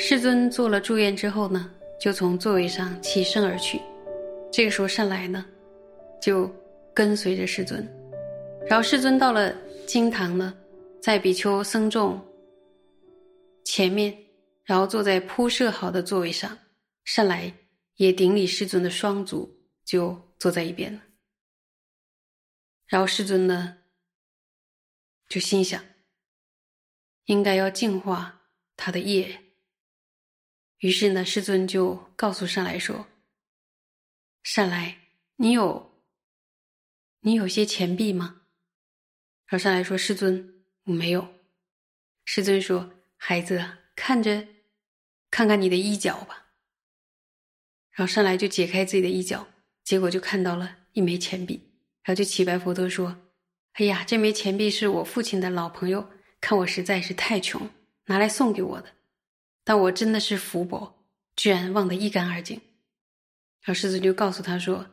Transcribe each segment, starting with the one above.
世尊做了祝愿之后呢，就从座位上起身而去。这个时候，善来呢，就跟随着世尊。然后世尊到了经堂呢，在比丘僧众前面，然后坐在铺设好的座位上，善来也顶礼师尊的双足，就坐在一边了。然后师尊呢，就心想，应该要净化他的业。于是呢，师尊就告诉善来说：“善来，你有你有些钱币吗？”然后善来说：“师尊，我没有。”师尊说：“孩子，看着看看你的衣角吧。”然后上来就解开自己的衣角，结果就看到了一枚钱币，然后就乞白佛陀说：“哎呀，这枚钱币是我父亲的老朋友，看我实在是太穷，拿来送给我的。”但我真的是福薄，居然忘得一干二净。然后狮子就告诉他说：“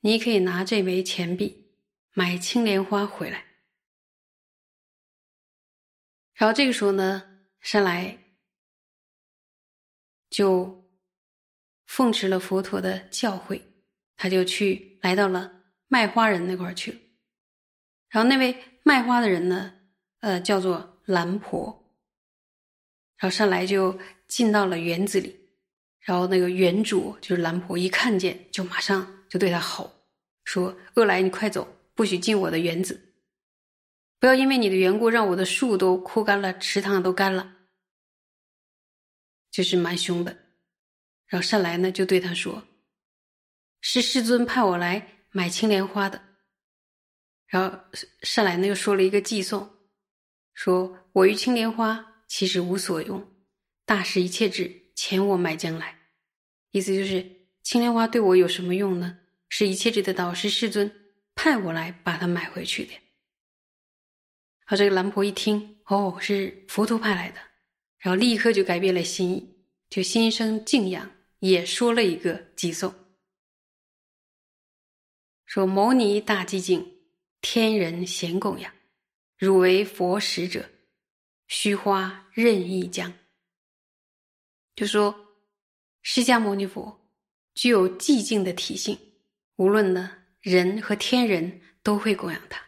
你可以拿这枚钱币买青莲花回来。”然后这个时候呢，上来就奉持了佛陀的教诲，他就去来到了卖花人那块去了。然后那位卖花的人呢，呃，叫做兰婆。然后上来就进到了园子里，然后那个园主就是兰婆，一看见就马上就对他吼说：“恶来，你快走，不许进我的园子！不要因为你的缘故让我的树都枯干了，池塘都干了。”就是蛮凶的。然后善来呢就对他说：“是世尊派我来买青莲花的。”然后善来呢又说了一个寄送，说我与青莲花。其实无所用，大事一切智，前我买将来。意思就是青莲花对我有什么用呢？是一切智的导师世尊派我来把它买回去的。好，这个兰婆一听，哦，是佛陀派来的，然后立刻就改变了心意，就心生敬仰，也说了一个偈颂，说：“牟尼大寂静，天人咸供养，汝为佛使者。”虚花任意将，就说释迦牟尼佛具有寂静的体性，无论呢人和天人都会供养他。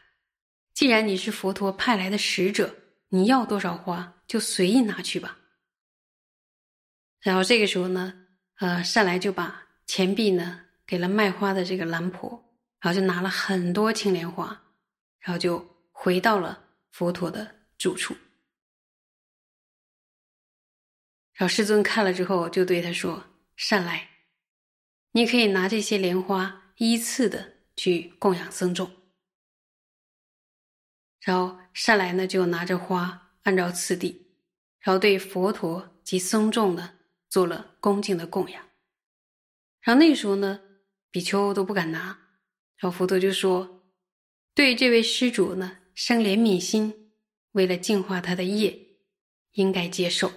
既然你是佛陀派来的使者，你要多少花就随意拿去吧。然后这个时候呢，呃，善来就把钱币呢给了卖花的这个兰婆，然后就拿了很多青莲花，然后就回到了佛陀的住处。然后世尊看了之后，就对他说：“善来，你可以拿这些莲花依次的去供养僧众。”然后善来呢，就拿着花按照次第，然后对佛陀及僧众呢做了恭敬的供养。然后那时候呢，比丘都不敢拿。然后佛陀就说：“对这位施主呢，生怜悯心，为了净化他的业，应该接受。”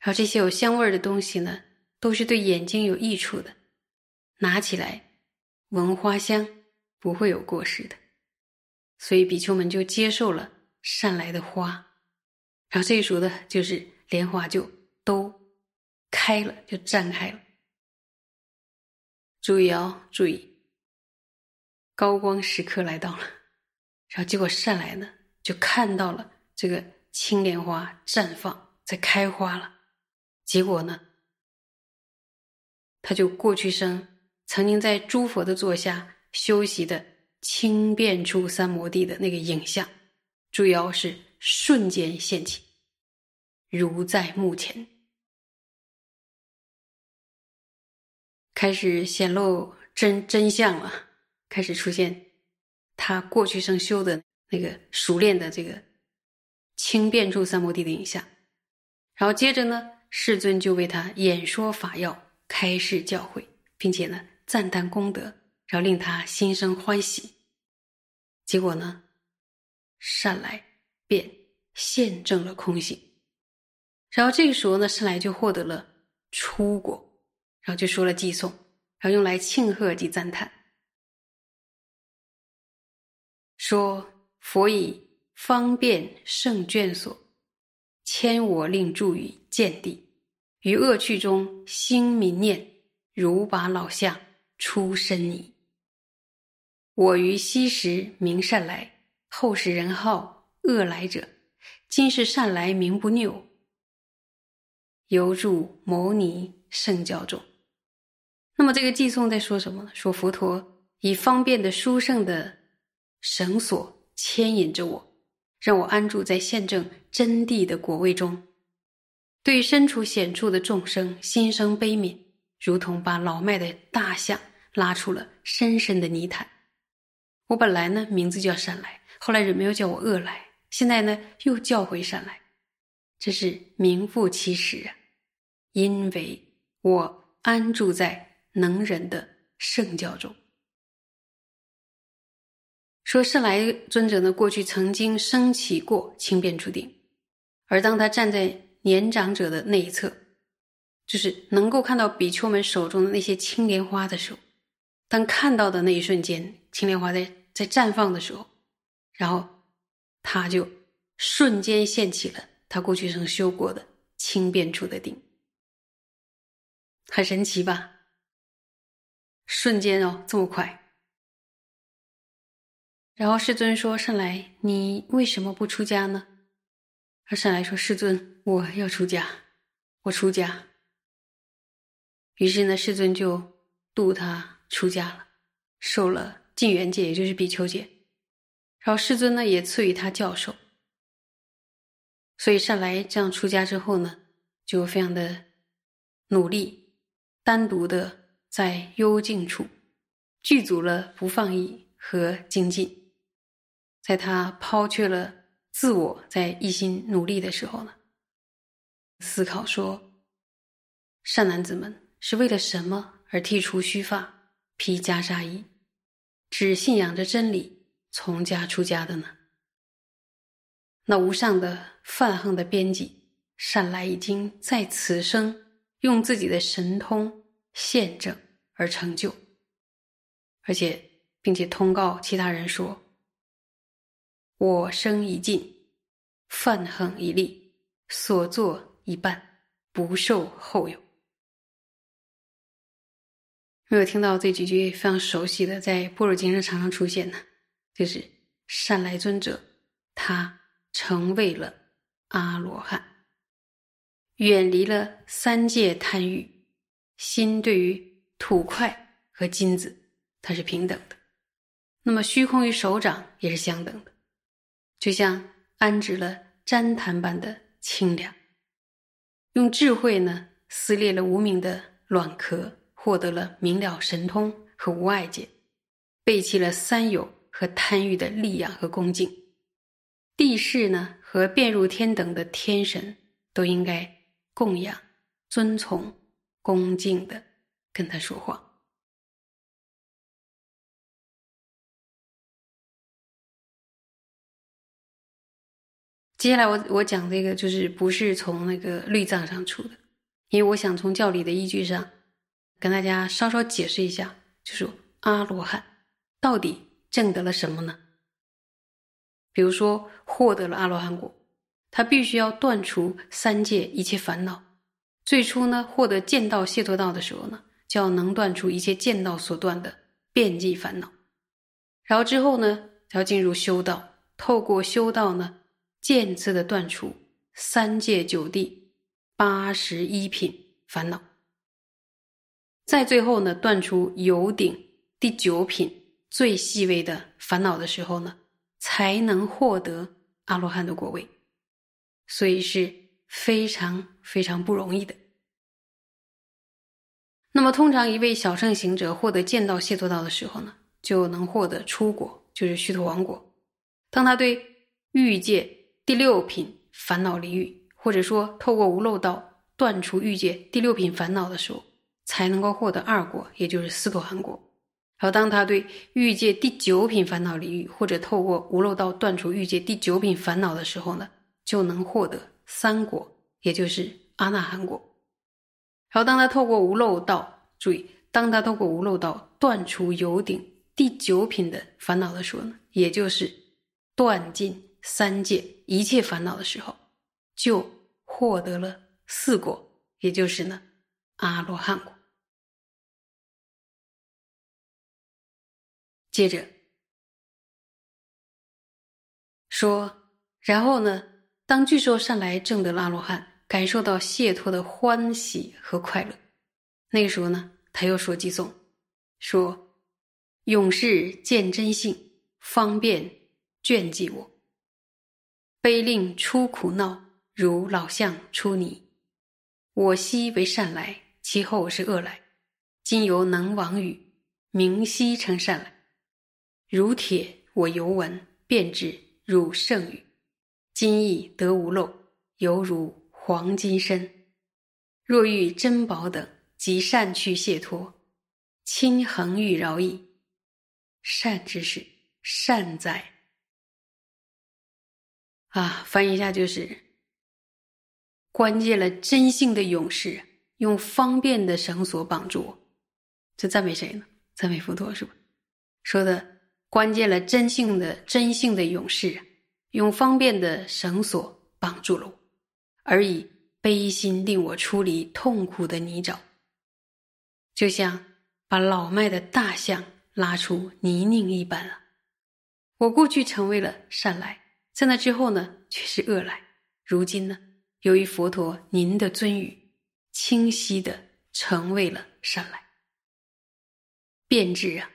然后这些有香味的东西呢，都是对眼睛有益处的，拿起来闻花香不会有过失的，所以比丘们就接受了善来的花，然后这时候呢，就是莲花就都开了，就绽开了。注意哦，注意，高光时刻来到了，然后结果善来呢，就看到了这个青莲花绽放在开花了。结果呢，他就过去生曾经在诸佛的座下修习的轻变出三摩地的那个影像，主要是瞬间现起，如在目前，开始显露真真相了，开始出现他过去生修的那个熟练的这个轻变出三摩地的影像，然后接着呢。世尊就为他演说法要，开示教诲，并且呢赞叹功德，然后令他心生欢喜。结果呢，善来便现证了空性，然后这个时候呢，善来就获得了出果，然后就说了寄颂，然后用来庆贺及赞叹，说佛以方便胜眷所，迁我令住于见地，于恶趣中兴明念，如把老相出身矣。我于昔时名善来，后世人号恶来者，今世善来名不拗。犹住牟尼圣教中。那么这个寄颂在说什么呢？说佛陀以方便的殊胜的绳索牵引着我，让我安住在现正真谛的果位中，对身处险处的众生心生悲悯，如同把老迈的大象拉出了深深的泥潭。我本来呢名字叫善来，后来人们又叫我恶来，现在呢又叫回善来，这是名副其实啊！因为我安住在能人的圣教中。说善来尊者呢，过去曾经升起过轻便出定，而当他站在年长者的那一侧，就是能够看到比丘们手中的那些青莲花的时候。当看到的那一瞬间，青莲花在在绽放的时候，然后他就瞬间现起了他过去曾修过的轻便处的定，很神奇吧？瞬间哦，这么快。然后世尊说：“善来，你为什么不出家呢？”而善来说：“世尊，我要出家，我出家。”于是呢，世尊就度他。出家了，受了净缘界，也就是比丘界。然后世尊呢也赐予他教授，所以善来这样出家之后呢，就非常的努力，单独的在幽静处具足了不放逸和精进。在他抛却了自我，在一心努力的时候呢，思考说：善男子们是为了什么而剃除须发？披袈裟衣，只信仰着真理，从家出家的呢？那无上的泛横的编辑，善来已经在此生用自己的神通现证而成就，而且并且通告其他人说：“我生已尽，泛横已立，所作已办，不受后有。”没有听到这几句非常熟悉的，在般若经上常常出现的，就是善来尊者，他成为了阿罗汉，远离了三界贪欲，心对于土块和金子，它是平等的，那么虚空与手掌也是相等的，就像安置了旃檀般的清凉，用智慧呢撕裂了无名的卵壳。获得了明了神通和无碍界，背弃了三有和贪欲的力量和恭敬，地势呢和变入天等的天神都应该供养、尊从、恭敬的跟他说话。接下来我我讲这个就是不是从那个律藏上出的，因为我想从教理的依据上。跟大家稍稍解释一下，就是阿罗汉到底证得了什么呢？比如说获得了阿罗汉果，他必须要断除三界一切烦恼。最初呢，获得见道解脱道的时候呢，就要能断除一切见道所断的遍计烦恼。然后之后呢，要进入修道，透过修道呢，渐次的断除三界九地八十一品烦恼。在最后呢，断除有顶第九品最细微的烦恼的时候呢，才能获得阿罗汉的果位，所以是非常非常不容易的。那么，通常一位小乘行者获得见道解脱道的时候呢，就能获得出果，就是须陀王果。当他对欲界第六品烦恼离欲，或者说透过无漏道断除欲界第六品烦恼的时候。才能够获得二果，也就是斯陀含果。然后，当他对欲界第九品烦恼离欲，或者透过无漏道断除欲界第九品烦恼的时候呢，就能获得三果，也就是阿那含果。然后当他透过无漏道，注意，当他透过无漏道断除有顶第九品的烦恼的时候呢，也就是断尽三界一切烦恼的时候，就获得了四果，也就是呢阿罗汉果。接着说，然后呢，当巨兽善来正得阿罗汉，感受到解脱的欢喜和快乐，那个时候呢，他又说偈颂，说勇士见真性，方便眷记我，悲令出苦闹，如老象出泥，我昔为善来，其后是恶来，今犹能往语，明悉成善来。如铁，我犹闻，便知汝圣语。今亦得无漏，犹如黄金身。若遇珍宝等，即善去谢脱。亲恒欲饶益，善之事，善哉！啊，翻译一下就是：关键了真性的勇士，用方便的绳索绑住我。这赞美谁呢？赞美佛陀是吧？说的。关键了真性的真性的勇士，用方便的绳索绑住了我，而以悲心令我出离痛苦的泥沼，就像把老迈的大象拉出泥泞一般啊！我过去成为了善来，在那之后呢，却是恶来。如今呢，由于佛陀您的尊语，清晰的成为了善来，变质啊！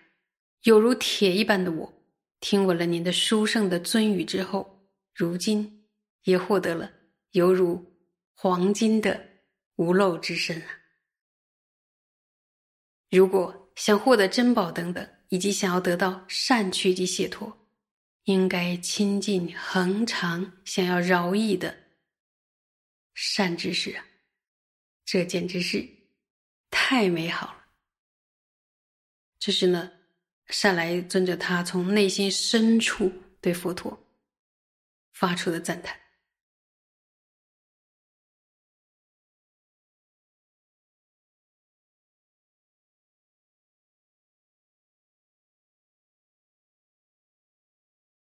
有如铁一般的我，听闻了您的殊胜的尊语之后，如今也获得了犹如黄金的无漏之身啊！如果想获得珍宝等等，以及想要得到善趣及解脱，应该亲近恒常想要饶益的善知识啊！这简直是太美好了。这是呢。善来尊者，他从内心深处对佛陀发出的赞叹。